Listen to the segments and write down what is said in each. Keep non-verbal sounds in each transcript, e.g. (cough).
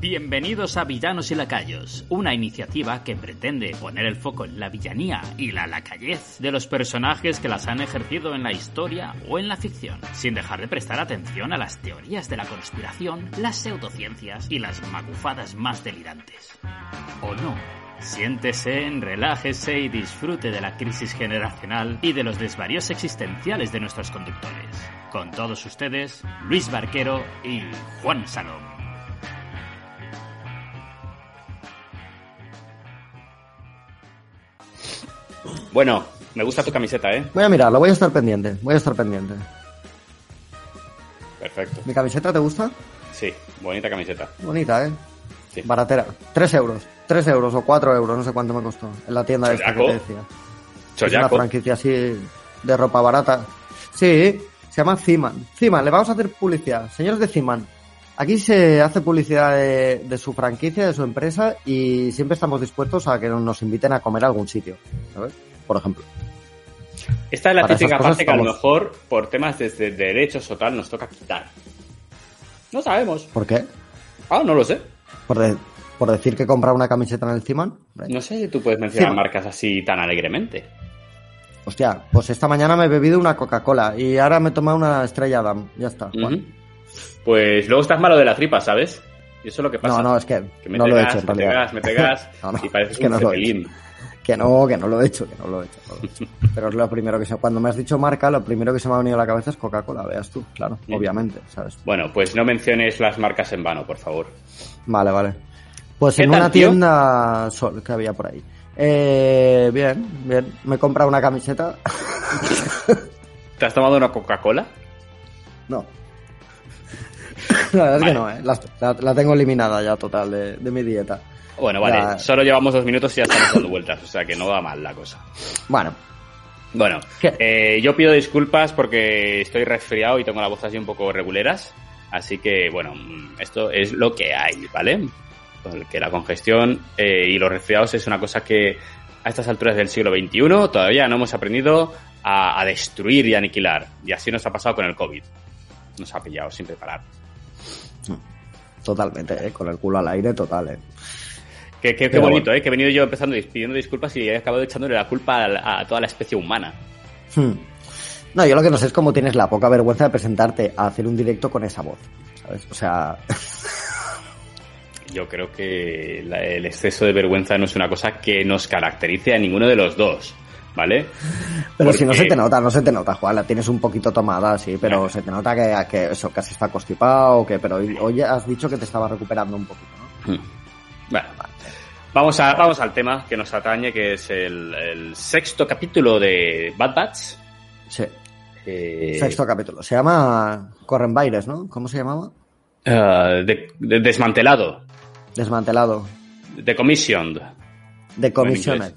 Bienvenidos a Villanos y Lacayos, una iniciativa que pretende poner el foco en la villanía y la lacayez de los personajes que las han ejercido en la historia o en la ficción, sin dejar de prestar atención a las teorías de la conspiración, las pseudociencias y las magufadas más delirantes. ¿O no? Siéntese, relájese y disfrute de la crisis generacional y de los desvaríos existenciales de nuestros conductores. Con todos ustedes, Luis Barquero y Juan Salom. Bueno, me gusta tu camiseta, ¿eh? Voy a mirarlo, voy a estar pendiente, voy a estar pendiente. Perfecto. ¿Mi camiseta te gusta? Sí, bonita camiseta. Bonita, ¿eh? Sí. Baratera. Tres euros. Tres euros o cuatro euros, no sé cuánto me costó. En la tienda esta que te decía. Es una franquicia así de ropa barata. Sí, se llama Ziman. Ziman, le vamos a hacer publicidad. Señores de Ziman, aquí se hace publicidad de, de, su franquicia, de su empresa y siempre estamos dispuestos a que nos inviten a comer a algún sitio. ¿sabes? Por ejemplo. Esta es la típica parte que a lo mejor por temas de, derechos o tal nos toca quitar. No sabemos. ¿Por qué? Ah, no lo sé. Por, por decir que comprar una camiseta en el Ciman. No sé si tú puedes mencionar marcas así tan alegremente. Hostia, pues esta mañana me he bebido una Coca-Cola y ahora me he tomado una Estrella Adam. Ya está. Pues luego estás malo de la tripa, ¿sabes? Y eso es lo que pasa. No, no, es que, no lo he hecho en me realidad. Me pegas, me pegas y pareces que un no que no, que no lo he hecho, que no lo he hecho. (laughs) Pero es lo primero que se... Cuando me has dicho marca, lo primero que se me ha venido a la cabeza es Coca-Cola, veas tú, claro, obviamente, ¿sabes? Bueno, pues no menciones las marcas en vano, por favor. Vale, vale. Pues en una tienda sol que había por ahí. Eh, bien, bien. Me he comprado una camiseta. (laughs) ¿Te has tomado una Coca-Cola? No. (laughs) La verdad es que no, ¿eh? la, tengo eliminada ya total de mi dieta. Bueno, vale, solo llevamos dos minutos y ya estamos dando vueltas, o sea que no va mal la cosa. Bueno. Bueno, eh, yo pido disculpas porque estoy resfriado y tengo la voz así un poco reguleras, así que bueno, esto es lo que hay, ¿vale? Que la congestión eh, y los resfriados es una cosa que a estas alturas del siglo XXI todavía no hemos aprendido a, destruir y aniquilar. Y así nos ha pasado con el COVID. Nos ha pillado sin preparar. Totalmente, ¿eh? con el culo al aire, total. ¿eh? Qué, qué, bonito, ¿eh? Que he venido yo empezando pidiendo disculpas y he acabado echándole la culpa a, toda la especie humana. Hmm. No, yo lo que no sé es cómo tienes la poca vergüenza de presentarte a hacer un directo con esa voz. ¿Sabes? O sea. yo creo que el exceso de vergüenza no es una cosa que nos caracterice a ninguno de los dos. ¿Vale? Pero si no se te nota, no se te nota, Juan, la tienes un poquito tomada, sí, pero se te nota que, que eso casi está constipado, que, pero hoy has dicho que te estaba recuperando un poquito, ¿no? Hmm. Bueno, Vamos, a, vamos al tema que nos atañe, que es el, sexto capítulo de Bad Batch. Sí. Eh, sexto capítulo. Se llama Corren Baires, ¿no? ¿Cómo se llamaba? Uh, de, desmantelado. Desmantelado. Decommissioned. Decommissioned.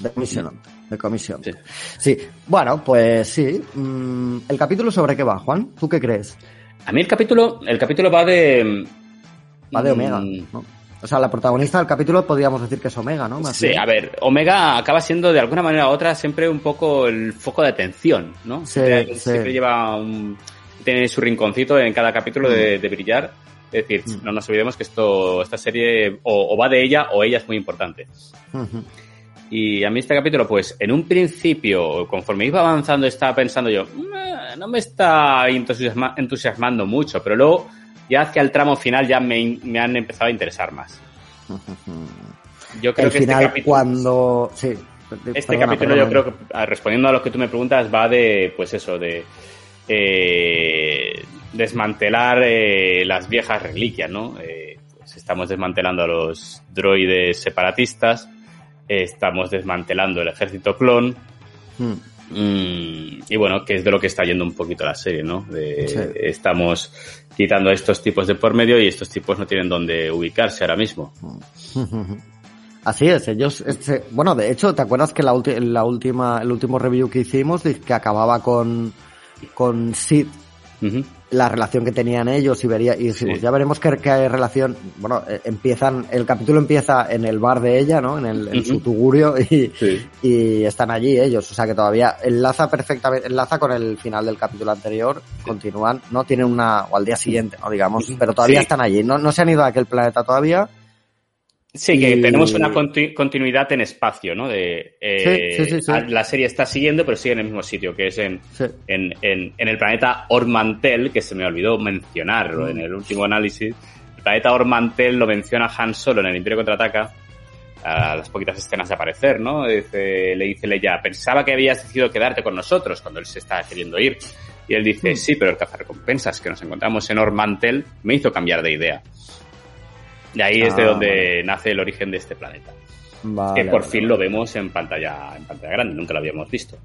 Decommissioned. Decommissioned. Sí. sí. Bueno, pues sí. Mm, ¿El capítulo sobre qué va, Juan? ¿Tú qué crees? A mí el capítulo, el capítulo va de... Va de Omega, mm, ¿no? O sea, la protagonista del capítulo podríamos decir que es Omega, ¿no? sí, a ver, Omega acaba siendo de alguna manera u otra siempre un poco el foco de atención, ¿no? Sí, siempre, lleva un... tiene su rinconcito en cada capítulo de, mm. brillar. Es decir, mm. no nos olvidemos que esto, esta serie o, va de ella o ella es muy importante. Y a mí este capítulo, pues en un principio, conforme iba avanzando, estaba pensando yo, mm, no me está entusiasmando mucho, pero luego ya hacia el tramo final ya me, han empezado a interesar más. (laughs) Yo creo que este final, este capítulo, cuando... Sí, este capítulo yo creo que, ah, respondiendo a lo que tú me preguntas, va de, pues eso, de eh, desmantelar eh, las viejas reliquias, ¿no? Eh, pues estamos desmantelando a los droides separatistas, estamos desmantelando el ejército clon, hmm. mm, y bueno, que es de lo que está yendo un poquito la serie, ¿no? Estamos quitando a estos tipos de por medio y estos tipos no tienen dónde ubicarse ahora mismo. (laughs) Así es, ellos, este, bueno, de hecho, ¿te acuerdas que la, la última, el último review que hicimos que acababa con, con Sid la relación que tenían ellos y vería y dijimos, ya veremos qué, qué, relación, bueno, eh, empiezan, el capítulo empieza en el bar de ella, ¿no? En, el, su tugurio y, y están allí ellos, o sea que todavía enlaza perfectamente, enlaza con el final del capítulo anterior, continúan, ¿no? Tienen una, o al día siguiente, ¿no? Digamos, pero todavía están allí, no, no se han ido a aquel planeta todavía, Sí, que tenemos una continuidad en espacio, ¿no? De, eh, la serie está siguiendo, pero sigue en el mismo sitio, que es en, en, en, el planeta Ormantel, que se me olvidó mencionarlo en el último análisis. El planeta Ormantel lo menciona Han Solo en el Imperio Contraataca, a las poquitas escenas de aparecer, ¿no? Dice, le dice Leia, pensaba que habías decidido quedarte con nosotros cuando él se está queriendo ir. Y él dice, hmm. sí, pero el cazarrecompensas que nos encontramos en Ormantel me hizo cambiar de idea. Y ahí es de ah, donde nace el origen de este planeta. que por fin lo vemos en pantalla, en pantalla grande, nunca lo habíamos visto.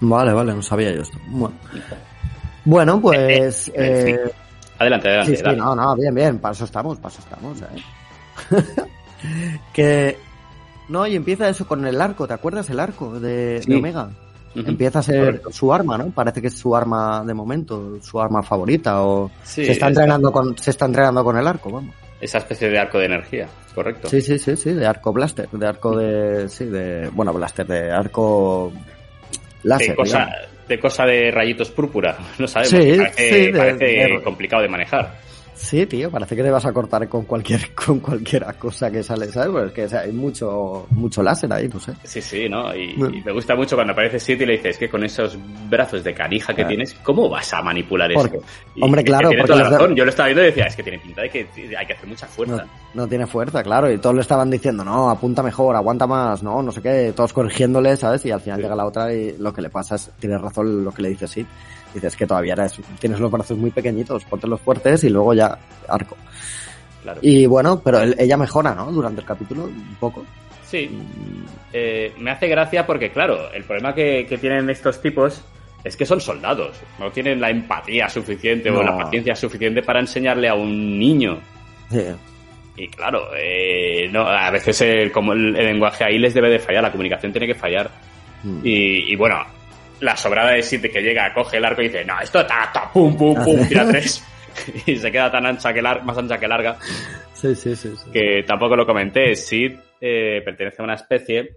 Vale, vale, no sabía yo esto. Bueno, pues. Eh, eh, eh, adelante, adelante. Sí, sí, no, no, bien, bien, para eso estamos, para eso estamos. (laughs) que. No, y empieza eso con el arco, ¿te acuerdas el arco de, Omega? Empieza a ser su arma, ¿no? Parece que es su arma de momento, su arma favorita, o se está entrenando con, se está entrenando con el arco, vamos esa especie de arco de energía, correcto. Sí, sí, sí, sí, de arco blaster, de arco de, sí, de, bueno, blaster, de arco láser. De cosa, de, cosa de rayitos púrpura, (laughs) no sabemos, sí, parece, sí, parece complicado de manejar. Sí, tío, parece que te vas a cortar con cualquier (laughs) con cualquier cosa que sale, ¿sabes? Pues que hay mucho mucho láser ahí, no sé. Sí, sí, ¿no? Y, me gusta mucho cuando aparece Sid y le dices que con esos brazos de canija que tienes, ¿cómo vas a manipular eso? hombre, claro, tiene toda la razón. Yo lo estaba viendo y decía, es que tiene pinta de que hay que hacer mucha fuerza. No, tiene fuerza, claro, y todos le estaban diciendo, no, apunta mejor, aguanta más, no, no sé qué, todos corrigiéndole, ¿sabes? Y al final llega la otra y lo que le pasa es, tiene razón lo que le dice Sid dices que todavía eres, tienes los brazos muy pequeñitos, ponte los fuertes y luego ya arco. Claro. Y bueno, pero ella mejora, ¿no? Durante el capítulo, un poco. Sí. Eh, me hace gracia porque, claro, el problema que, tienen estos tipos es que son soldados. No tienen la empatía suficiente o la paciencia suficiente para enseñarle a un niño. Sí. Y claro, eh, no, a veces el, como el, lenguaje ahí les debe de fallar, la comunicación tiene que fallar. Mm. Y, y, bueno, la sobrada de Sid que llega, coge el arco y dice, no, esto está, pum, pum, pum, (laughs) tira tres. (laughs) y se queda tan ancha que más ancha que larga. Sí, sí, sí. Que tampoco lo comenté. Sid eh, pertenece a una especie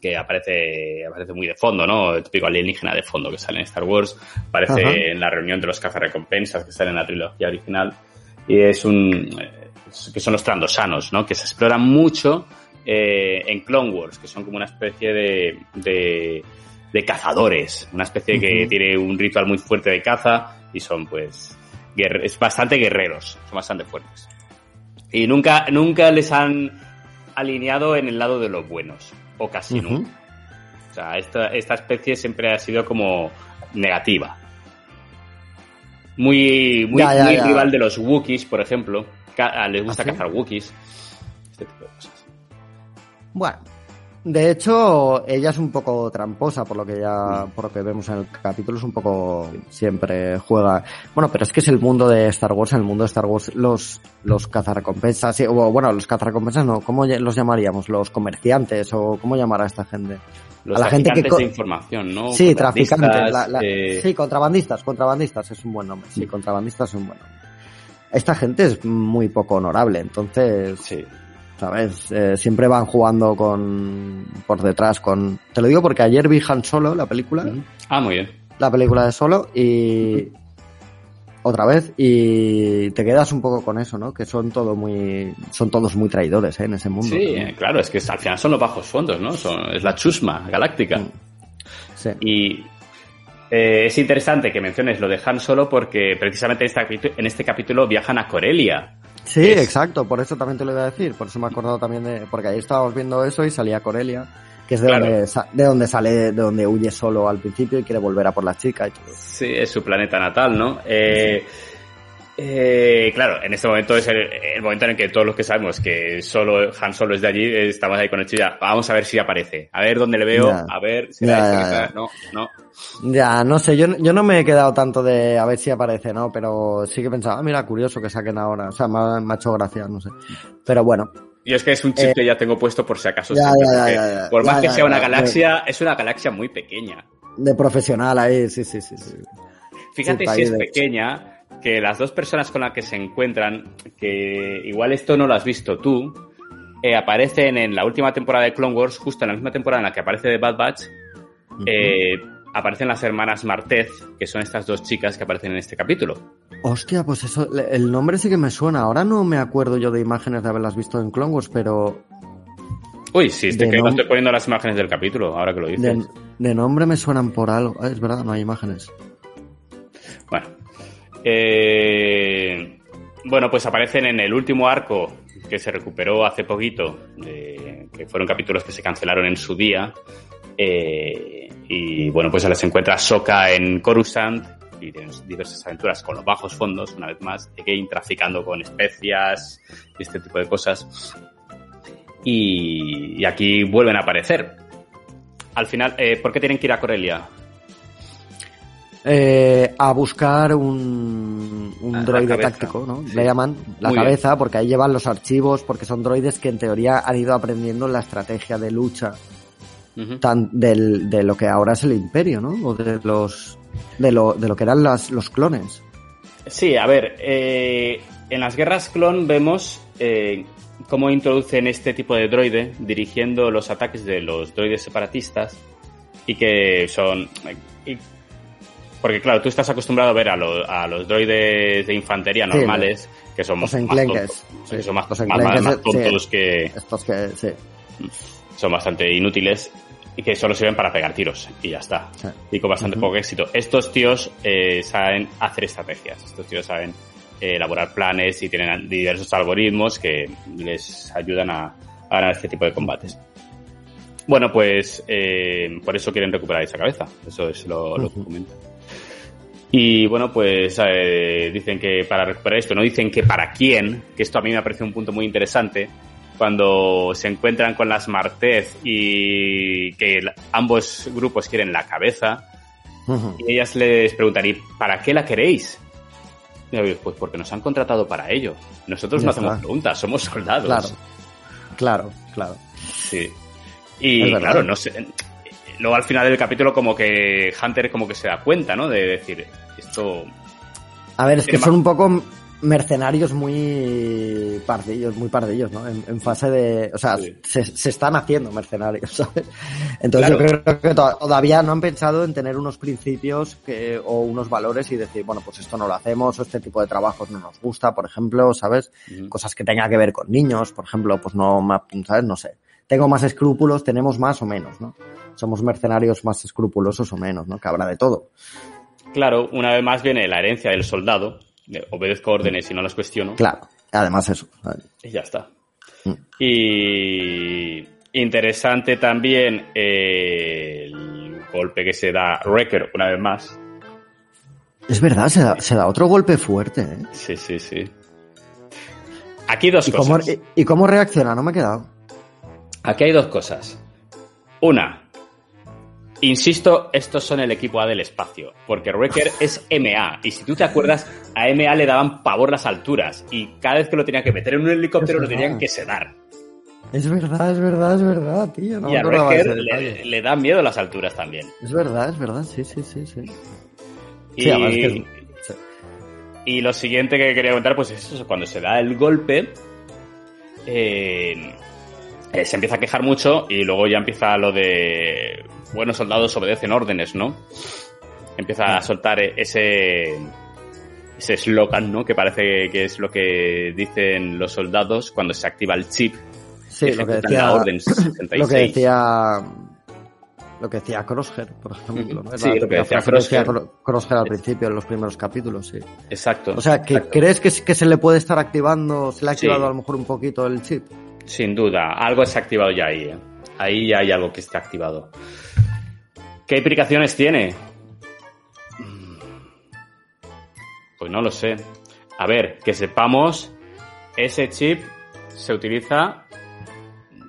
que aparece, aparece muy de fondo, ¿no? El típico alienígena de fondo que sale en Star Wars. Aparece en la reunión de los cazarrecompensas que sale en la trilogía original. Y es un, eh, que son los trandosanos, ¿no? Que se exploran mucho eh, en Clone Wars, que son como una especie de, de de cazadores, una especie que tiene un ritual muy fuerte de caza y son pues es bastante guerreros, son bastante fuertes. Y nunca, nunca les han alineado en el lado de los buenos, o casi nunca. O sea, esta, esta especie siempre ha sido como negativa. Muy, muy, rival de los Wookiees, por ejemplo. Les gusta ¿Ah, cazar Wookiees. Este tipo de cosas. Bueno, de hecho, ella es un poco tramposa, por lo que ya, por lo que vemos en el capítulo, es un poco, siempre juega. Bueno, pero es que es el mundo de Star Wars, en el mundo de Star Wars, los, los cazarrecompensas, o bueno, los cazarrecompensas no, ¿cómo los llamaríamos? Los comerciantes, o ¿cómo llamar a esta gente? Los a la gente que de información, ¿no? Sí, traficantes. Eh, sí, contrabandistas, contrabandistas es un buen nombre. Sí, contrabandistas es un buen nombre. Esta gente es muy poco honorable, entonces. Sí ¿sabes? Eh, siempre van jugando con por detrás con te lo digo porque ayer vi Han Solo la película ah muy bien la película de Solo y otra vez y te quedas un poco con eso no que son todo muy son todos muy traidores ¿eh? en ese mundo sí claro es que al final son los bajos fondos no son, es la chusma galáctica mm. sí. y eh, es interesante que menciones lo de Han Solo porque precisamente en este, en este capítulo viajan a Corelia Sí, exacto, por eso también te lo iba a decir, por eso me he acordado también de, porque ahí estábamos viendo eso y salía Corelia, que es de, donde, de donde sale, de donde huye solo al principio y quiere volver a por la chica y todo. Sí, es su planeta natal, ¿no? Eh, eh, claro, en este momento es el, momento en el que todos los que sabemos que solo Han Solo es de allí, estamos ahí con el ya. Vamos a ver si aparece. A ver dónde le veo, a ver si ya, no, no. Ya, no sé, yo, yo no me he quedado tanto de a ver si aparece, ¿no? Pero sí que pensaba, ah, mira, curioso que saquen ahora. O sea, me ha, hecho gracia, no sé. Pero bueno. Y es que es un chip que ya tengo puesto por si acaso. por más que sea una galaxia, es una galaxia muy pequeña. De profesional ahí, sí, sí, sí. sí. fíjate si es pequeña, que las dos personas con las que se encuentran, que igual esto no lo has visto tú, eh, aparecen en la última temporada de Clone Wars, justo en la misma temporada en la que aparece The Bad Batch, eh, aparecen las hermanas Martez, que son estas dos chicas que aparecen en este capítulo. Hostia, pues eso, el nombre sí que me suena. Ahora no me acuerdo yo de imágenes de haberlas visto en Clone Wars, pero. Uy, sí, estoy, que no estoy poniendo las imágenes del capítulo, ahora que lo dices. De, nombre me suenan por algo. Ah, es verdad, no hay imágenes. Eh, bueno, pues aparecen en el último arco que se recuperó hace poquito, que fueron capítulos que se cancelaron en su día. Eh, y bueno, pues se les encuentra Soka en Coruscant y tienen diversas aventuras con los bajos fondos, una vez más, Again traficando con especias y este tipo de cosas. Y, aquí vuelven a aparecer. Al final, eh, ¿por qué tienen que ir a Corelia? Eh, a buscar un, un droide táctico, ¿no? Le llaman la cabeza, porque ahí llevan los archivos, porque son droides que en teoría han ido aprendiendo la estrategia de lucha tan, del, de lo que ahora es el imperio, ¿no? O de los de lo, de lo que eran las, los clones. Sí, a ver, eh, en las guerras clon vemos eh, cómo introducen este tipo de droide dirigiendo los ataques de los droides separatistas y que son... porque claro, tú estás acostumbrado a ver a, a los droides de infantería normales, que son más, tontos, son más, tontos que... Estos que sí. Son bastante inútiles y que solo sirven para pegar tiros y ya está. Y con bastante poco éxito. Estos tíos eh, saben hacer estrategias, estos tíos saben eh, elaborar planes y tienen diversos algoritmos que les ayudan a, ganar este tipo de combates. Bueno, pues eh, por eso quieren recuperar esa cabeza, eso es lo, lo que comentan. Y bueno, pues dicen que para recuperar esto, no dicen que para quién, que esto a mí me parece un punto muy interesante, cuando se encuentran con las Martez y que ambos grupos quieren la cabeza, y ellas les preguntan, ¿y para qué la queréis? pues porque nos han contratado para ello. Nosotros no hacemos preguntas, somos soldados. Claro, claro, claro. Sí. Y claro, no sé. Luego al final del capítulo como que Hunter como que se da cuenta, ¿no? De decir, esto... A ver, es que son un poco mercenarios muy pardillos, muy pardillos, ¿no? En, fase de, o sea, se, se, están haciendo mercenarios, (laughs) ¿sabes? Entonces yo creo que todavía no han pensado en tener unos principios que, o unos valores y decir, bueno, pues esto no lo hacemos, o este tipo de trabajos no nos gusta, por ejemplo, ¿sabes? Cosas que tenga que ver con niños, por ejemplo, pues no, ¿sabes? No sé. Tengo más escrúpulos, tenemos más o menos, ¿no? Somos mercenarios más escrupulosos o menos, ¿no? Que habrá de todo. Claro, una vez más viene la herencia del soldado, obedezco órdenes y no las cuestiono. Claro, además eso. Y ya está. Mm. Y interesante también el golpe que se da Wrecker una vez más. Es verdad, se da, otro golpe fuerte. ¿eh? Sí, sí, sí. Aquí dos ¿Y cosas. Cómo, ¿Y cómo reacciona? No me he quedado. Aquí hay dos cosas. Una, Insisto, estos son el equipo A del espacio, porque Wrecker (laughs) es MA, y si tú te acuerdas, a MA le daban pavor las alturas, y cada vez que lo tenían que meter en un helicóptero lo tenían que sedar. Es verdad, es verdad, es verdad, tío. y a Wrecker le, da miedo las alturas también. Es verdad, es verdad, sí, sí, sí, sí. Y, y lo siguiente que quería contar, pues es eso, cuando se da el golpe, eh, eh, se empieza a quejar mucho y luego ya empieza lo de buenos soldados obedecen órdenes, ¿no? Empieza a soltar ese ese eslogan, ¿no? Que parece que es lo que dicen los soldados cuando se activa el chip. Sí, lo que decía, (clears throat) lo que decía lo que decía Crosshair, por ejemplo. ¿no? Sí, lo que decía Crosshair. Crosshair al principio, en los primeros capítulos, sí. Exacto. O sea, que ¿crees que, que, se le puede estar activando, se le ha activado a lo mejor un poquito el chip? Sin duda, algo se ha activado ya ahí. ¿eh? Ahí ya hay algo que está activado. ¿Qué implicaciones tiene? Pues no lo sé. A ver, que sepamos, ese chip se utiliza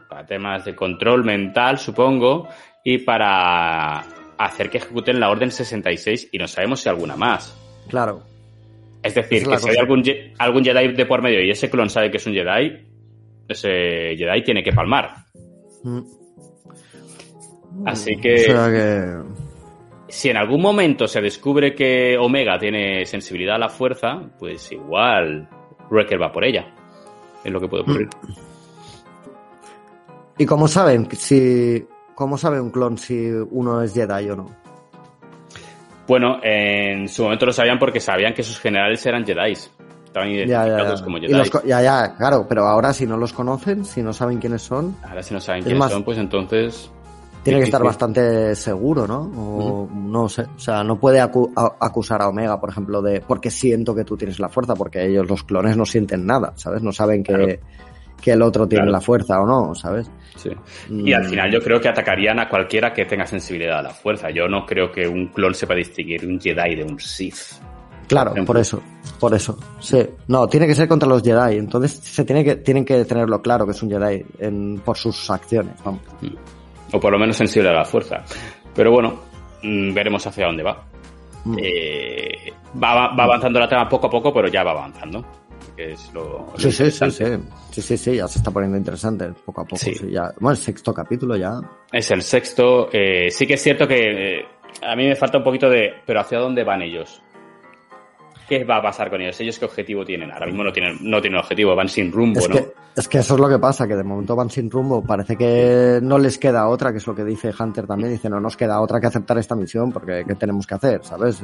para temas de control mental, supongo, y para hacer que ejecuten la Orden 66 y no sabemos si alguna más. Claro. Es decir, que si hay algún, algún Jedi de por medio y ese clon sabe que es un Jedi, ese Jedi tiene que palmar. Mm. Así que... si en algún momento se descubre que Omega tiene sensibilidad a la fuerza, pues igual Wrecker va por ella. Es lo que puede ocurrir. ¿Y cómo saben si cómo sabe un clon si uno es Jedi o no? Bueno, en su momento lo sabían porque sabían que sus generales eran Jedi. Estaban identificados como Jedi. ya, ya, claro, pero ahora si no los conocen, si no saben quiénes son. Ahora si no saben quiénes son, pues entonces tiene que estar bastante seguro, ¿no? O no sé, o sea, no puede acusar a Omega, por ejemplo, de porque siento que tú tienes la fuerza, porque ellos los clones no sienten nada, ¿sabes? No saben que, que el otro tiene la fuerza o no, ¿sabes? Sí. Y al final yo creo que atacarían a cualquiera que tenga sensibilidad a la fuerza. Yo no creo que un clon sepa distinguir un Jedi de un Sith. Claro, por, eso, por eso. Sí. No, tiene que ser contra los Jedi. Entonces se tiene que, tienen que tenerlo claro que es un Jedi en, por sus acciones. Vamos. Mm o por lo menos sensible a la fuerza. Pero bueno, mm, veremos hacia dónde va. Mm. Eh, va, avanzando la trama poco a poco, pero ya va avanzando. es lo, sí, sí, sí, sí, sí, sí, ya se está poniendo interesante poco a poco. Sí. ya. Bueno, el sexto capítulo ya. Es el sexto. Eh, sí que es cierto que eh, a mí me falta un poquito de, pero ¿hacia dónde van ellos? ¿Qué va a pasar con ellos? ¿Ellos qué objetivo tienen? Ahora mismo no tienen, no tienen objetivo, van sin rumbo, es ¿no? Que, es que eso es lo que pasa, que de momento van sin rumbo. Parece que no les queda otra, que es lo que dice Hunter también. Dice, no nos queda otra que aceptar esta misión, porque ¿qué tenemos que hacer? ¿Sabes?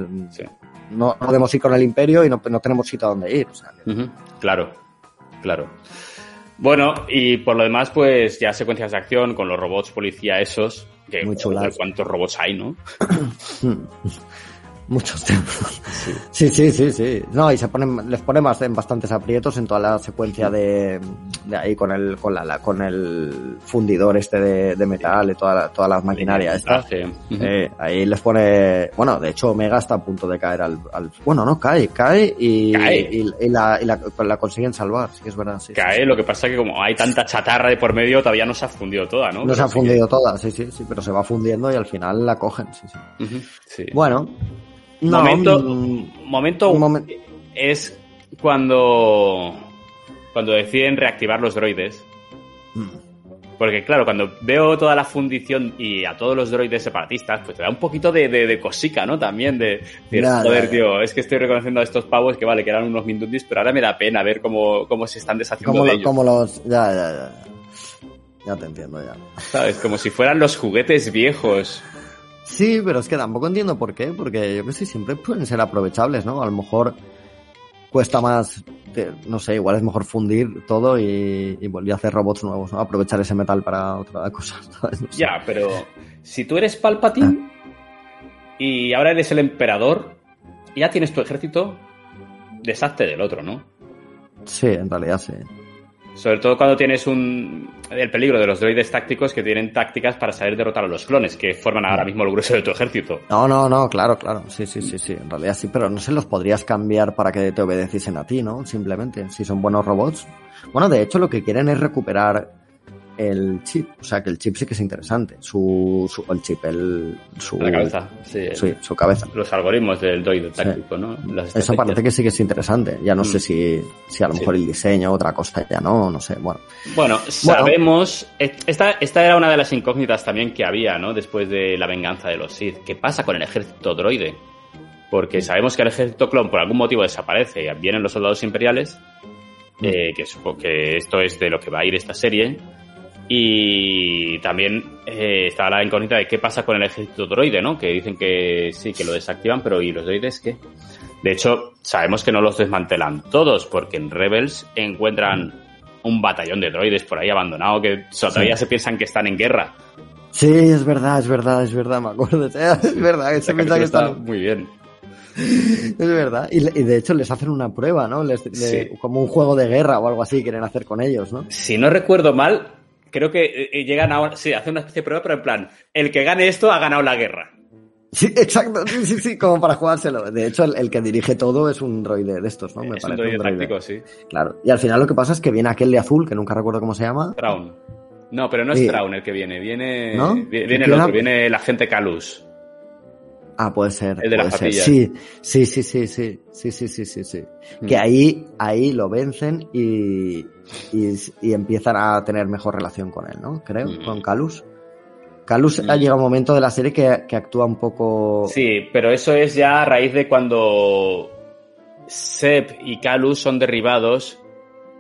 No podemos ir con el Imperio y no, tenemos sitio a dónde ir. Claro, claro. Bueno, y por lo demás, pues ya secuencias de acción con los robots policía esos. Que, Muy chulas. ¿Cuántos robots hay, no? (coughs) (coughs) (coughs) Muchos templos. Sí. sí, sí, sí, No, y se ponen, les pone más en bastantes aprietos en toda la secuencia de, de ahí con el, con la, con el fundidor este de, de metal y toda todas las maquinarias estas. Eh, ahí les pone, bueno, de hecho Omega está a punto de caer al, al bueno, no, cae, cae y, y, la, y la, la, consiguen salvar, sí que es verdad. Sí, cae, lo que pasa es que como hay tanta chatarra de por medio, todavía no se ha fundido toda, ¿no? No se ha fundido toda, sí, sí, sí, pero se va fundiendo y al final la cogen, sí, sí. Bueno, momento, momento, es cuando, cuando deciden reactivar los droides. Mm. Porque claro, cuando veo toda la fundición y a todos los droides separatistas, pues te da un poquito de, de, cosica, ¿no? También de, joder, tío, es que estoy reconociendo a estos pavos que vale, que eran unos mindundis, pero ahora me da pena ver cómo, cómo se están deshaciendo de ellos. Como los... Ya, ya, ya. Ya te entiendo, ya. ¿Sabes? Como si fueran los juguetes viejos. Sí, pero es que tampoco entiendo por qué, porque yo que sé, siempre pueden ser aprovechables, ¿no? A lo mejor cuesta más, no sé, igual es mejor fundir todo y, y volver a hacer robots nuevos, ¿no? Aprovechar ese metal para otra cosa. (laughs) Ya, pero si tú eres Palpatine y ahora eres el emperador, ya tienes tu ejército, deshazte del otro, ¿no? Sí, en realidad sí. Sobre todo cuando tienes un, el peligro de los droides tácticos que tienen tácticas para saber derrotar a los clones, que forman ahora mismo el grueso de tu ejército. No, no, no, claro, claro. Sí, sí, sí, sí. En realidad sí, pero no se los podrías cambiar para que te obedeciesen a ti, ¿no? Simplemente, si son buenos robots. Bueno, de hecho, lo que quieren es recuperar el chip. O sea, que el chip sí que es interesante. Su, su el chip, el, su, la cabeza, sí, su cabeza. Los algoritmos del droid táctico, ¿no? Eso parece que sí que es interesante. Ya no sé mm. si, si a lo mejor el diseño, otra cosa ya no, no sé. Bueno, bueno sabemos. Esta, esta era una de las incógnitas también que había, ¿no? Después de la venganza de los Sith. ¿Qué pasa con el ejército droide? Porque sabemos que el ejército clon por algún motivo desaparece y vienen los soldados imperiales. Mm. Eh, que, que esto es de lo que va a ir esta serie y también eh, está la incógnita de qué pasa con el ejército droide, ¿no? Que dicen que sí, que lo desactivan, pero ¿y los droides qué? De hecho, sabemos que no los desmantelan todos, porque en Rebels encuentran un batallón de droides por ahí abandonado que todavía se piensan que están en guerra. Sí, es verdad, es verdad, es verdad, me acuerdo. (laughs) Es verdad, que se piensa que están... Muy bien. (laughs) Es verdad. Y, de hecho les hacen una prueba, ¿no? Les, como un juego de guerra o algo así quieren hacer con ellos, ¿no? Si no recuerdo mal, creo que eh, eh, llegan a. Sí, hace una especie de prueba, pero en plan, el que gane esto ha ganado la guerra. Sí, exacto, sí, sí, sí, como para jugárselo. De hecho, el, que dirige todo es un droide de estos, ¿no? Me es parece. Un droide, táctico, sí. Claro. Y al final lo que pasa es que viene aquel de azul, que nunca recuerdo cómo se llama. Traun. No, pero no es Traun el que viene, viene. ¿No? Viene el otro, viene el agente Calus. Ah, puede ser. El de la Sí, sí, sí, sí, sí, sí, sí, sí, sí, sí. Mm. Que ahí, ahí lo vencen y, y, empiezan a tener mejor relación con él, ¿no? Creo, mm. con Calus. Calus ha llegado un momento de la serie que, que, actúa un poco. Sí, pero eso es ya a raíz de cuando Seb y Calus son derribados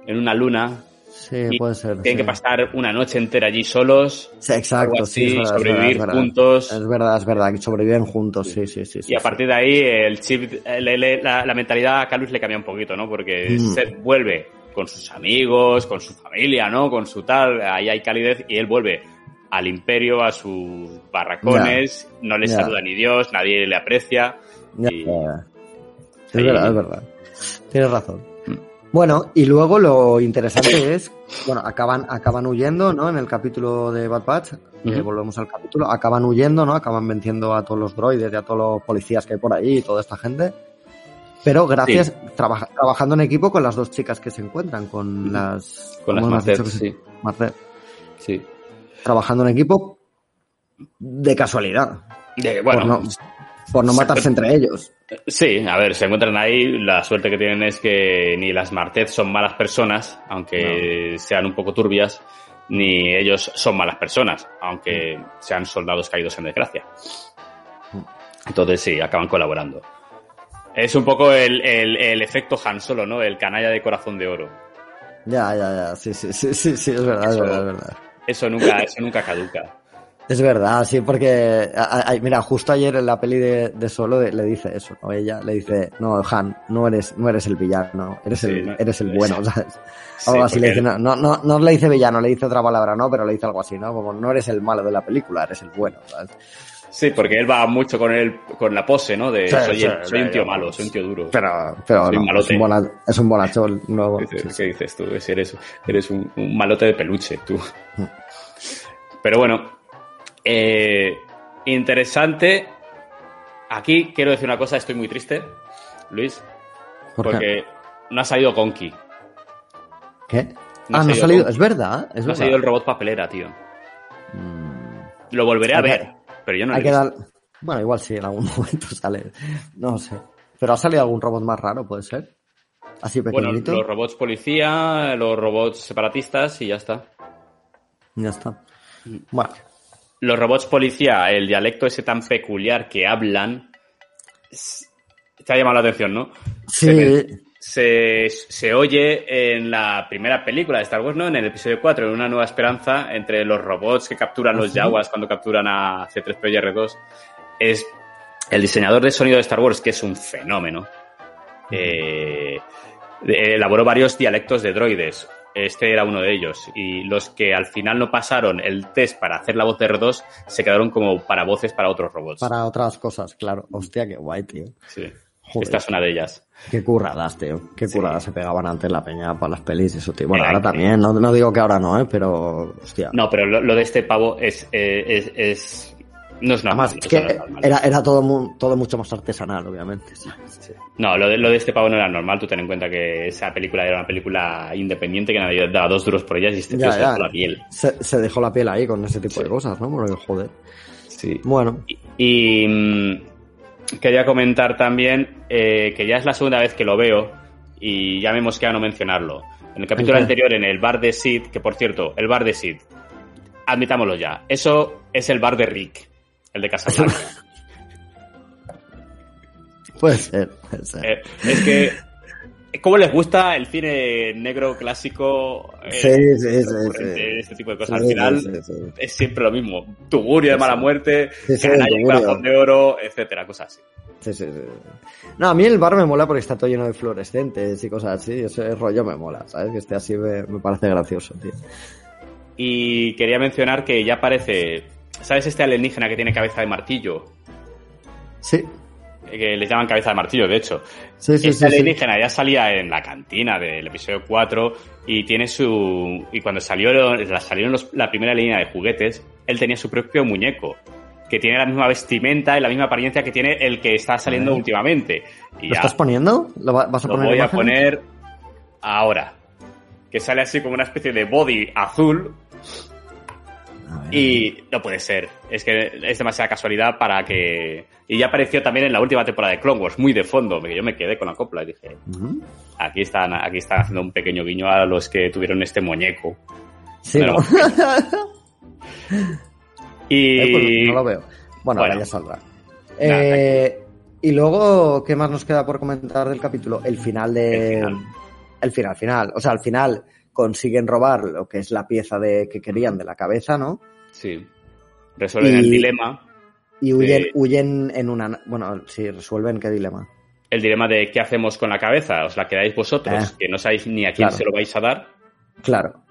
en una luna Sí, puede ser. Tienen que pasar una noche entera allí solos. Sí, exacto, sí, sobrevivir juntos. Es verdad, es verdad, que sobreviven juntos, sí, sí, sí. y a partir de ahí, el chip, la, mentalidad a Calus le cambia un poquito, ¿no? Porque mm. se vuelve con sus amigos, con su familia, ¿no? Con su tal, ahí hay calidez, y él vuelve al imperio, a sus barracones, no le saluda ni Dios, nadie le aprecia. Es verdad, es verdad. Tienes razón. Bueno, y luego lo interesante (coughs) es, bueno, acaban, acaban huyendo, ¿no? En el capítulo de Bad Batch, eh, volvemos al capítulo, acaban huyendo, ¿no? Acaban venciendo a todos los droides y a todos los policías que hay por ahí y toda esta gente. Pero gracias, trabajando en equipo con las dos chicas que se encuentran, con las... Con las Marcet, sí. Sí. Trabajando en equipo de casualidad. De, bueno, por no matarse entre ellos. Sí, a ver, se encuentran ahí. La suerte que tienen es que ni las Martez son malas personas, aunque sean un poco turbias, ni ellos son malas personas, aunque sean soldados caídos en desgracia. Entonces sí, acaban colaborando. Es un poco el, el, efecto Han Solo, ¿no? El canalla de corazón de oro. Ya, ya, ya. Sí, sí, sí, sí, sí es verdad, es verdad, es verdad. Eso nunca, eso nunca caduca. Es verdad, sí, porque mira, justo ayer en la peli de, Solo le dice eso, ¿no? Ella le dice, no, Han, no eres, no eres el villano, eres el, eres el bueno, (laughs) ¿sabes? algo así le dice, no, no, no, le dice villano, le dice otra palabra, ¿no? Pero le dice algo así, ¿no? Como no eres el malo de la película, eres el bueno, ¿sabes? Sí, porque él va mucho con el, con la pose, ¿no? De soy, soy un tío malo, soy un tío duro. Pero, pero no, es, un es un nuevo. (laughs) ¿Qué, dices tú? Eres, eres un, un, malote de peluche, tú. (laughs) Pero bueno, eh, interesante. Aquí quiero decir una cosa, estoy muy triste, Luis, porque no ha salido Conky. ¿Qué? ah, no ha salido, es verdad. no ha salido el robot papelera, tío. Mm. Lo volveré a ver, pero yo no hay he Bueno, igual sí, en algún (laughs) momento sale. No sé. Pero ha salido algún robot más raro, puede ser. Así pequeñito. Bueno, los robots policía, los robots separatistas y ya está. Ya está. Bueno los robots policía, el dialecto ese tan peculiar que hablan, te ha llamado la atención, ¿no? Sí. Se, se, oye en la primera película de Star Wars, ¿no? En el episodio 4, en Una Nueva Esperanza, entre los robots que capturan los Jaguars cuando capturan a C3PO y R2. Es el diseñador de sonido de Star Wars, que es un fenómeno. Eh, elaboró varios dialectos de droides. Este era uno de ellos. Y los que al final no pasaron el test para hacer la voz de R2 se quedaron como para voces para otros robots. Para otras cosas, claro. Hostia, qué guay, tío. Sí. Esta es una de ellas. Qué curradas, tío. Qué curradas se pegaban antes la peña para las pelis eso, tío. Bueno, ahora también. No, no, digo que ahora no, ¿eh? Pero, hostia. No, pero lo, de este pavo es, eh, es, es no es normal. Además, que era, era todo, todo mucho más artesanal, obviamente. No, lo de, lo de este pavo no era normal. Tú ten en cuenta que esa película era una película independiente que nadie daba dos duros por ellas y este tío se dejó la piel. Se, dejó la piel ahí con ese tipo de cosas, ¿no? Porque, joder. Sí. Bueno. Y, mm, quería comentar también eh, que ya es la segunda vez que lo veo y ya me hemos quedado no mencionarlo. En el capítulo anterior, en el bar de Sid, que por cierto, el bar de Sid, admitámoslo ya, eso es el bar de Rick el de Casablanca. (laughs) puede ser, puede ser. Eh, es que ¿Cómo les gusta el cine negro clásico? Eh, sí, sí, sí, Este tipo de cosas. Al final es siempre lo mismo. Tugurio de mala muerte, corazón de oro, etcétera, cosas así. Sí, sí, sí. No, a mí el bar me mola porque está todo lleno de fluorescentes y cosas así. Ese rollo me mola, ¿sabes? Que esté así me, me parece gracioso, tío. Y quería mencionar que ya aparece ¿Sabes este alienígena que tiene cabeza de martillo? Sí. Que les llaman cabeza de martillo, de hecho. Sí, sí, este alienígena ya salía en la cantina del episodio 4 y tiene su. Y cuando salió, salieron la primera línea de juguetes, él tenía su propio muñeco que tiene la misma vestimenta y la misma apariencia que tiene el que está saliendo últimamente. ¿Lo estás poniendo? ¿Lo vas a lo voy a poner ahora. Que sale así como una especie de body azul y no puede ser. Es que es demasiada casualidad para que. Y ya apareció también en la última temporada de Clone Wars, muy de fondo. Yo me quedé con la copla y dije: aquí, están, aquí están haciendo un pequeño guiño a los que tuvieron este muñeco. Sí, (laughs) Y... Eh, pues no lo veo. Bueno, ahora ya saldrá. Eh, y luego, ¿qué más nos queda por comentar del capítulo? El final de... El final, final. O sea, al final consiguen robar lo que es la pieza de que querían de la cabeza, ¿no? Sí. Resuelven el dilema. Y huyen, huyen en una... Bueno, sí, resuelven qué dilema. El dilema de qué hacemos con la cabeza. ¿Os la quedáis vosotros? Eh. que no sabéis ni a quién se lo vais a dar. Claro.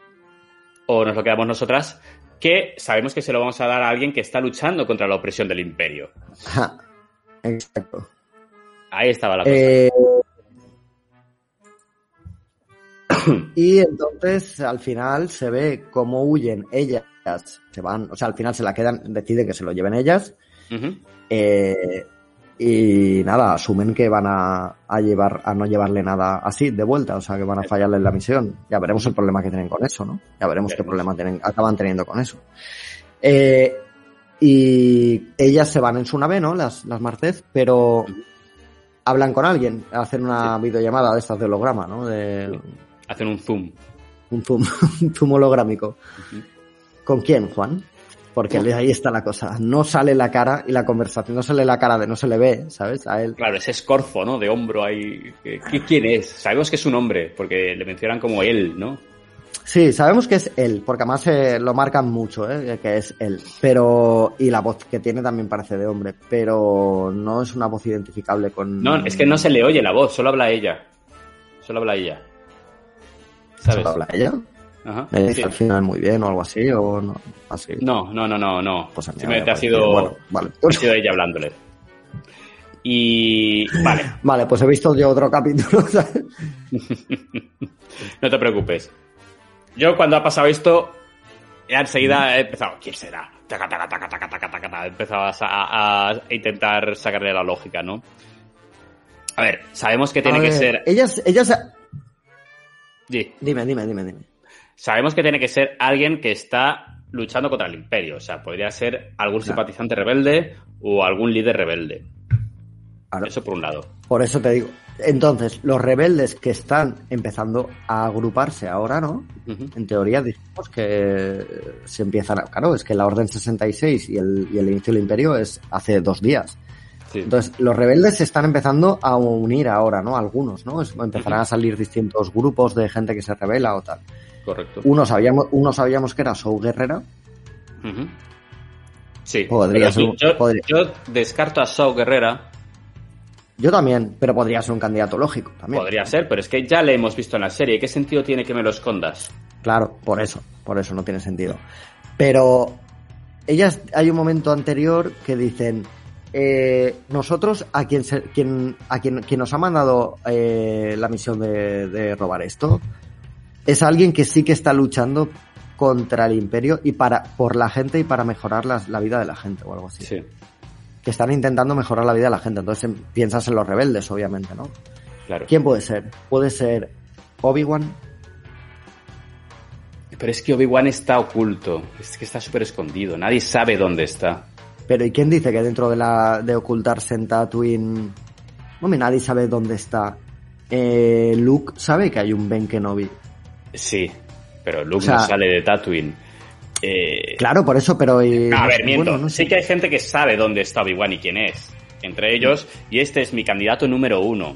O nos lo quedamos nosotras, que sabemos que se lo vamos a dar a alguien que está luchando contra la opresión del imperio. Exacto. Ahí estaba la cosa. Eh, (coughs) y entonces al final se ve cómo huyen ellas, se van, o sea, al final se la quedan, deciden que se lo lleven ellas. eh, y nada, asumen que van a, a, llevar, a no llevarle nada así de vuelta, o sea, que van a fallarle en la misión. Ya veremos el problema que tienen con eso, ¿no? Ya veremos qué problema tienen, acaban teniendo con eso. Eh, y ellas se van en su nave, ¿no? Las, las Martez, pero hablan con alguien, hacen una videollamada de estas de holograma, ¿no? De, Hacen un zoom. Un zoom, (laughs) un zoom holográmico. ¿Con quién, Juan? Porque ahí está la cosa. No sale la cara y la conversación, no sale la cara de no se le ve, ¿sabes? A él. Claro, ese escorzo, ¿no? De hombro ahí. ¿Quién es? Sabemos que es un hombre, porque le mencionan como él, ¿no? Sí, sabemos que es él, porque además eh, lo marcan mucho, ¿eh? que es él. Pero, y la voz que tiene también parece de hombre, pero no es una voz identificable con. No, es que no se le oye la voz, solo habla ella. Solo habla ella. ¿Sabes? ¿Solo habla ella? Ajá, ¿Me dice al final muy bien o algo así o no? Así. No, no, no, no, no. Pues Simplemente ha sido, bueno, vale. (laughs) ha sido ella hablándole. Y vale. (laughs) Vale, pues he visto yo otro capítulo. (laughs) no te preocupes. Yo cuando ha pasado esto, enseguida he empezado, ¿quién será? Taca, taca, taca, taca, taca, taca, He empezado a, a, intentar sacarle la lógica, ¿no? A ver, sabemos que tiene que ser. Ellas, Dime, dime, dime, dime. Sabemos que tiene que ser alguien que está luchando contra el imperio. O sea, podría ser algún simpatizante rebelde o algún líder rebelde. Eso por un lado. Por eso te digo. Entonces, los rebeldes que están empezando a agruparse ahora, ¿no? En teoría dijimos que se empiezan a... Claro, es que la Orden 66 y el, y el inicio del imperio es hace dos días. Entonces, los rebeldes se están empezando a unir ahora, ¿no? Algunos, ¿no? Empezarán a salir distintos grupos de gente que se revela o tal. Correcto. Uno sabíamos, uno sabíamos que era Sou Guerrera. Sí. Podría ser, yo, descarto a Sou Guerrera. Yo también, pero podría ser un candidato lógico también. Podría ser, pero es que ya le hemos visto en la serie. ¿Qué sentido tiene que me lo escondas? Claro, por eso, por eso no tiene sentido. Pero ellas, hay un momento anterior que dicen, eh, nosotros a quien, quien, a quien, quien nos ha mandado eh, la misión de, de, robar esto es alguien que sí que está luchando contra el imperio y para por la gente y para mejorar la, la vida de la gente o algo así. Sí. Que están intentando mejorar la vida de la gente. Entonces piensas en los rebeldes, obviamente, ¿no? Claro. ¿Quién puede ser? Puede ser Obi-Wan. Pero es que Obi-Wan está oculto. Es que está súper escondido. Nadie sabe dónde está. Pero ¿y quién dice que dentro de la de ocultarse en Tatooine... Hombre, nadie sabe dónde está. Eh, Luke sabe que hay un Ben Kenobi. Sí, pero Luke no sale de Tatooine. Eh... Claro, por eso, pero... Eh, a ver, miento. Sí que hay gente que sabe dónde está Obi-Wan y quién es. Entre ellos, y este es mi candidato número uno.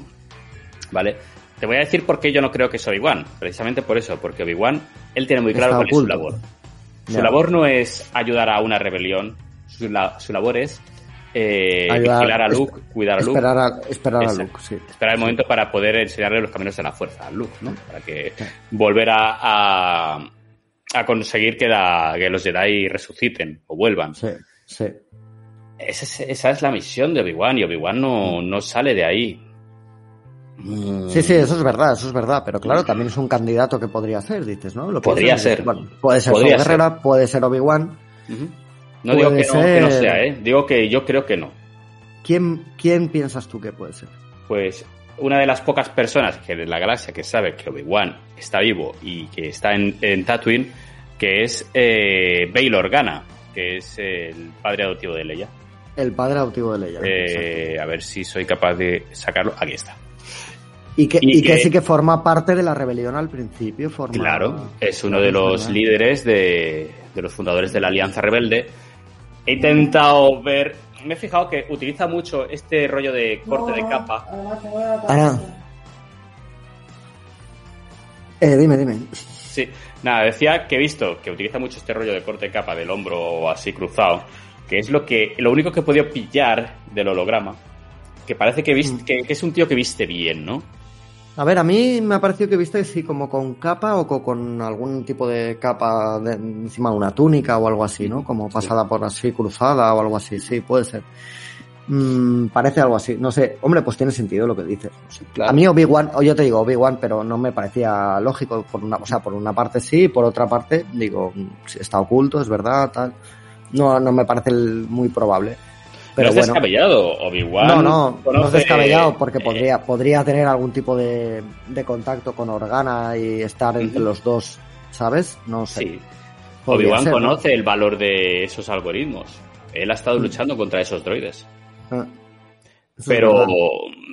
¿Vale? Te voy a decir por qué yo no creo que es Obi-Wan. Precisamente por eso, porque Obi-Wan, él tiene muy claro cuál es su labor. Su labor no es ayudar a una rebelión, su, su labor es eh, vigilar a Luke, cuidar a Luke. Esperar a, esperar a Luke, sí. Esperar el momento para poder enseñarle los caminos de la fuerza a Luke, ¿no? Para que volver a, a, conseguir que, que, los Jedi resuciten o vuelvan. Sí, sí. Esa es, esa es la misión de Obi-Wan y Obi-Wan no, no sale de ahí. Sí, sí, eso es verdad, eso es verdad, pero claro, también es un candidato que podría ser, dices, ¿no? Lo podría ser. puede ser podría Guerrera, puede ser Obi-Wan. No digo que no, que no, sea, ¿eh? Digo que yo creo que no. ¿Quién, ¿Quién piensas tú que puede ser? Pues una de las pocas personas que de la galaxia que sabe que Obi-Wan está vivo y que está en, en Tatooine, que es eh, Bail Organa, que es el padre adoptivo de Leia. El padre adoptivo de Leia. Eh, a ver si soy capaz de sacarlo. Aquí está. Y que, y, que, sí que forma parte de la rebelión al principio. Forma, claro, es uno de los líderes de, de los fundadores de la Alianza Rebelde he intentado ver. Me he fijado que utiliza mucho este rollo de corte de capa. Ahora. Eh, dime, dime. Sí, nada, decía que he visto que utiliza mucho este rollo de corte de capa del hombro así cruzado, que es lo que lo único que he podido pillar del holograma, que parece que, viste, mm. que, es un tío que viste bien, ¿no? A ver, a mí me ha parecido que viste sí, como con capa o con, algún tipo de capa de, encima de una túnica o algo así, ¿no? Como pasada por así, cruzada o algo así, sí, puede ser. Mm, parece algo así, no sé. Hombre, pues tiene sentido lo que dices. A mí Obi-Wan, o yo te digo Obi-Wan, pero no me parecía lógico. Por una, o sea, por una parte sí, por otra parte, digo, está oculto, es verdad, tal. No, no me parece muy probable. Pero no es descabellado, Obi-Wan. No, no, no es descabellado porque eh, podría, podría tener algún tipo de, contacto con Organa y estar entre los dos, ¿sabes? No sé. Sí. Obi-Wan conoce el valor de esos algoritmos. Él ha estado mm. luchando contra esos droides. Ah. pero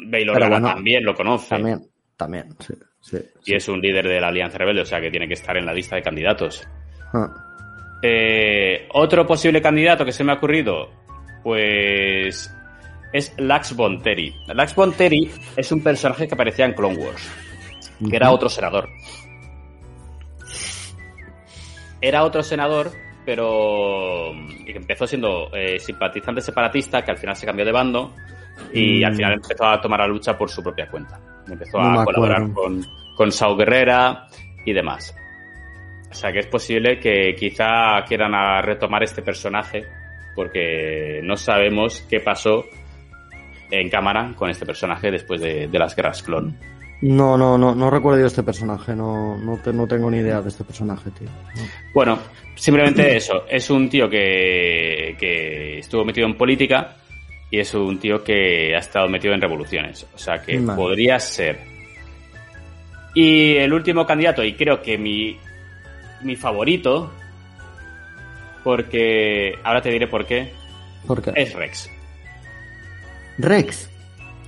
Bail también lo conoce. También, también, sí, y es un líder de la Alianza Rebelde, o sea que tiene que estar en la lista de candidatos. Ah. Eh, otro posible candidato que se me ha ocurrido, pues es Lax Bonteri. Lax Bonteri es un personaje que aparecía en Clone Wars, que era otro senador. Era otro senador, pero empezó siendo eh, simpatizante separatista, que al final se cambió de bando y al final empezó a tomar la lucha por su propia cuenta. Empezó a colaborar con, con Sao Guerrera y demás. O sea que es posible que quizá quieran retomar este personaje porque no sabemos qué pasó en cámara con este personaje después de, las guerras clon. No, no, no, no recuerdo yo este personaje, no, no, no tengo ni idea de este personaje, tío. Bueno, simplemente (laughs) eso, es un tío que, que estuvo metido en política y es un tío que ha estado metido en revoluciones, o sea que podría ser. Y el último candidato, y creo que mi, mi favorito, porque ahora te diré por qué. ¿Por qué? Es Rex. ¿Rex?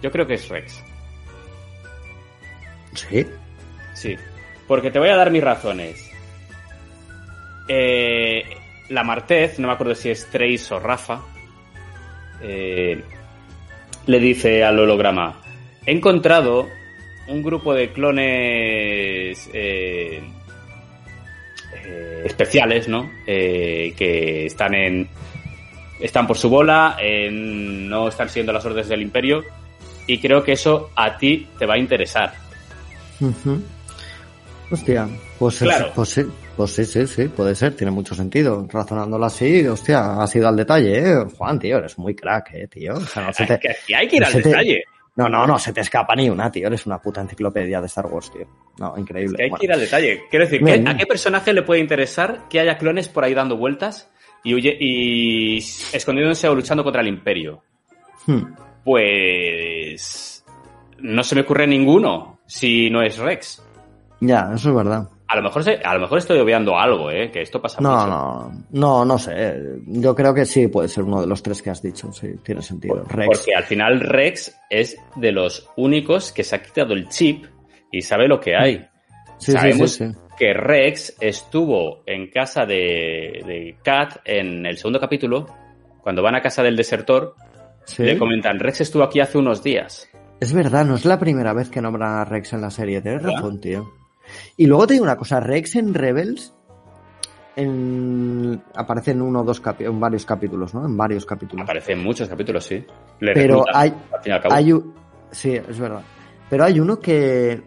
Yo creo que es Rex. ¿Sí? Sí. Porque te voy a dar mis razones. Eh, la Martez, no me acuerdo si es Trace o Rafa, eh, le dice al holograma: He encontrado un grupo de clones eh, eh, especiales, ¿no? Eh, que están en. están por su bola, no están siguiendo las órdenes del imperio. Y creo que eso a ti te va a interesar. Hostia, pues, pues, sí, pues sí, sí, sí, puede ser, tiene mucho sentido. Razonándolo así, hostia, ha sido al detalle, ¿eh? Juan, tío, eres muy crack, ¿eh, tío? O sea, no se (laughs) te, que hay que ir al detalle. No, no, no, se te escapa ni una, tío. Eres una puta enciclopedia de Star Wars, tío. No, increíble. que hay que ir al detalle. Quiero decir, ¿a qué personaje le puede interesar que haya clones por ahí dando vueltas y, huye, y escondiéndose o luchando contra el Imperio? Hmm. Pues. No se me ocurre ninguno si no es Rex. Ya, eso es verdad. A lo mejor, a lo mejor estoy obviando algo, ¿eh? Que esto pasa no, mucho. No, no, no sé. Yo creo que sí puede ser uno de los tres que has dicho. Sí, tiene sentido. Porque al final Rex es de los únicos que se ha quitado el chip y sabe lo que hay. Sí, Sabemos sí, que Rex estuvo en casa de, de Kat en el segundo capítulo. Cuando van a casa del desertor, le comentan, Rex estuvo aquí hace unos días. Es verdad, no es la primera vez que nombran a Rex en la serie. Tienes razón, tío. Y luego te digo una cosa, Rex en Rebels en, aparece en uno o dos en varios capítulos, ¿no? En varios capítulos. Aparece en muchos capítulos, sí. Pero hay, hay sí, es verdad. Pero hay uno que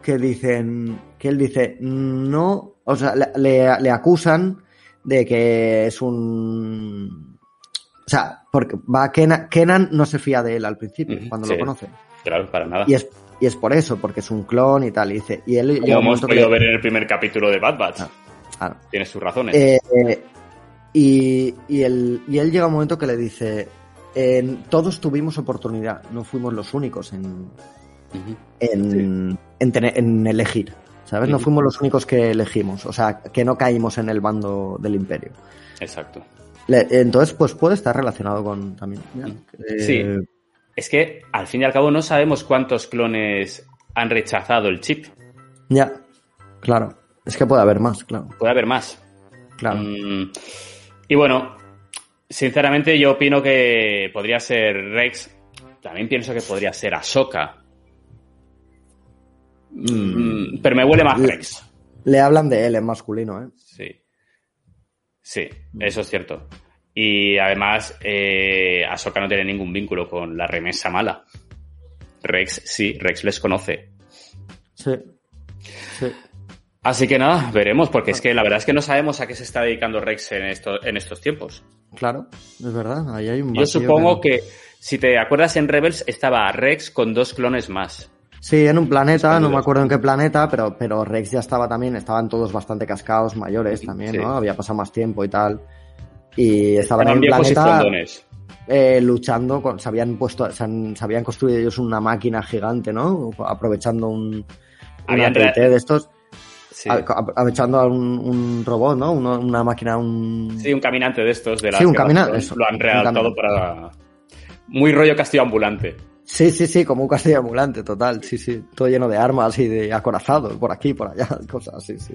que dicen que él dice no, o sea, le, le acusan de que es un o sea, porque va Kenan, Kenan no se fía de él al principio, cuando lo conoce. Claro, para nada. Y es, y es por eso, porque es un clon y tal. Y, dice, y él, Como hemos podido ver en el primer capítulo de Bad Batch. Ah, Tiene sus razones. Eh, y, y, él, y él llega un momento que le dice, todos tuvimos oportunidad, no fuimos los únicos en, en, en, elegir. ¿Sabes? No fuimos los únicos que elegimos, o sea, que no caímos en el bando del imperio. Exacto. entonces, pues puede estar relacionado con también. sí. Eh, es que al fin y al cabo no sabemos cuántos clones han rechazado el chip. Ya, claro. Es que puede haber más, claro. Puede haber más. Claro. Mm, y bueno, Sinceramente, yo opino que podría ser Rex. También pienso que podría ser Ahsoka. Mm, pero me huele más Rex. Le hablan de él en masculino, ¿eh? Sí. Sí, eso es cierto. Y además, eh, Ahsoka no tiene ningún vínculo con la remesa mala. Rex, sí, Rex les conoce. Sí. sí. Así que nada, veremos, porque es que la verdad es que no sabemos a qué se está dedicando Rex en, esto, en estos tiempos. Claro, es verdad, ahí hay un Yo supongo que... si te acuerdas, en Rebels estaba Rex con dos clones más. Sí, en un planeta, no me acuerdo en qué planeta, pero, pero Rex ya estaba también, estaban todos bastante cascados, mayores también, ¿no? Había pasado más tiempo y tal. Y estaban en planeta eh, luchando, con, se habían puesto, se, habían construido ellos una máquina gigante, ¿no? Aprovechando un, un de estos Sí. echando a un, robot, ¿no? una máquina, un... Sí, un caminante de estos. De la sí, un caminante. Lo han readaptado para... Muy rollo castillo ambulante. Sí, sí, sí, como un castillo ambulante, total. Sí, sí. Todo lleno de armas y de acorazados por aquí, por allá, (laughs) cosas así, sí.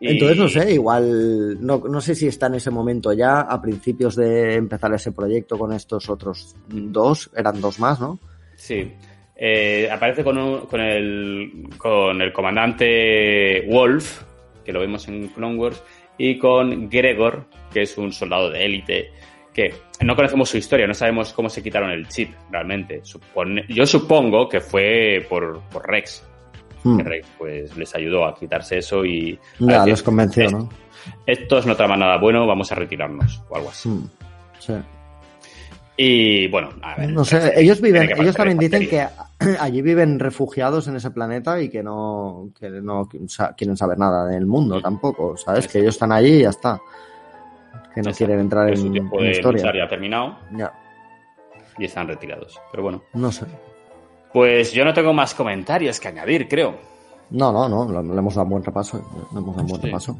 Entonces, no sé, igual, no, no sé si está en ese momento ya, a principios de empezar ese proyecto con estos otros dos, eran dos más, ¿no? Sí. Eh, aparece con, con, el, con el comandante Wolf, que lo vemos en Clone Wars, y con Gregor, que es un soldado de élite, que no conocemos su historia, no sabemos cómo se quitaron el chip realmente. yo supongo que fue por, por Rex. Hmm. Que Rex pues les ayudó a quitarse eso y... Ya, los convenció, ¿no? Estos no traman nada bueno, vamos a retirarnos o algo así. Hmm. Sí. Y bueno, a ver. No sé, ellos viven, ellos también dicen que (clears throat) allí viven refugiados en ese planeta y que no, que no quieren saber nada del mundo tampoco, ¿sabes? Que ellos están allí y ya está. Que no quieren entrar en, su tiempo en de historia. ya ha terminado. Ya. Y están retirados. Pero bueno. No sé. Pues yo no tengo más comentarios que añadir, creo. No, no, no, le hemos dado un buen repaso. Le hemos dado un buen repaso.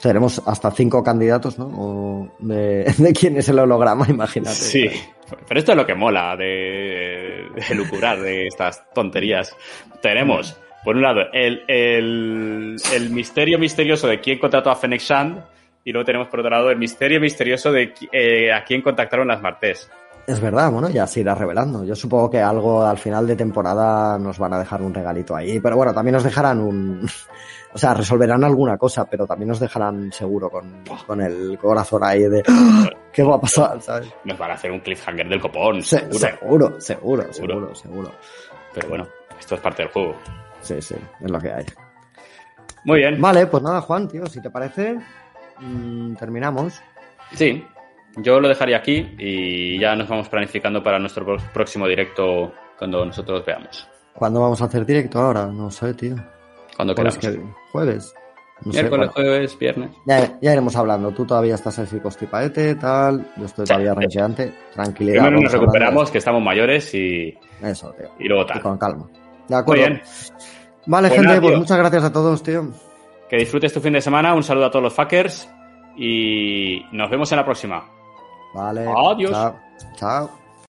Tenemos hasta cinco candidatos, ¿no? de, (laughs) de, quién es el holograma, imagínate. Sí, pero esto es lo que mola de, de lucurar de estas tonterías. Tenemos, por un lado, el, el, el misterio misterioso de quién contrató a Fennec Shand y luego tenemos por otro lado el misterio misterioso de eh, a quién contactaron las Martés. Es verdad, bueno, ya se irá revelando. Yo supongo que algo al final de temporada nos van a dejar un regalito ahí, pero bueno, también nos dejarán un, (laughs) o sea, resolverán alguna cosa, pero también nos dejarán seguro con, con el corazón ahí de. (gasps) ¿qué va a pasar? ¿sabes? Nos van a hacer un cliffhanger del copón. seguro. seguro, seguro, seguro, seguro. Pero bueno, esto es parte del juego. Sí, sí, es lo que hay. Muy bien. Vale, pues nada, Juan, tío, si te parece, mmm, terminamos. Sí, yo lo dejaría aquí y ya nos vamos planificando para nuestro próximo directo cuando nosotros veamos. ¿Cuándo vamos a hacer directo ahora? No sé, tío. Cuando queramos. ¿Jueves? Miércoles, jueves, viernes. Ya, ya, iremos hablando. Tú todavía estás así constipaete, tal. Yo estoy todavía rencheante. Tranquilidad. Primero nos recuperamos, que estamos mayores y. Eso, tío. Y luego tal. Y con calma. De acuerdo. Muy bien. Vale, pues gente, pues muchas gracias a todos, tío. Que disfrutes tu fin de semana. Un saludo a todos los fuckers. Y nos vemos en la próxima. Vale. Adiós. Chao. Chao.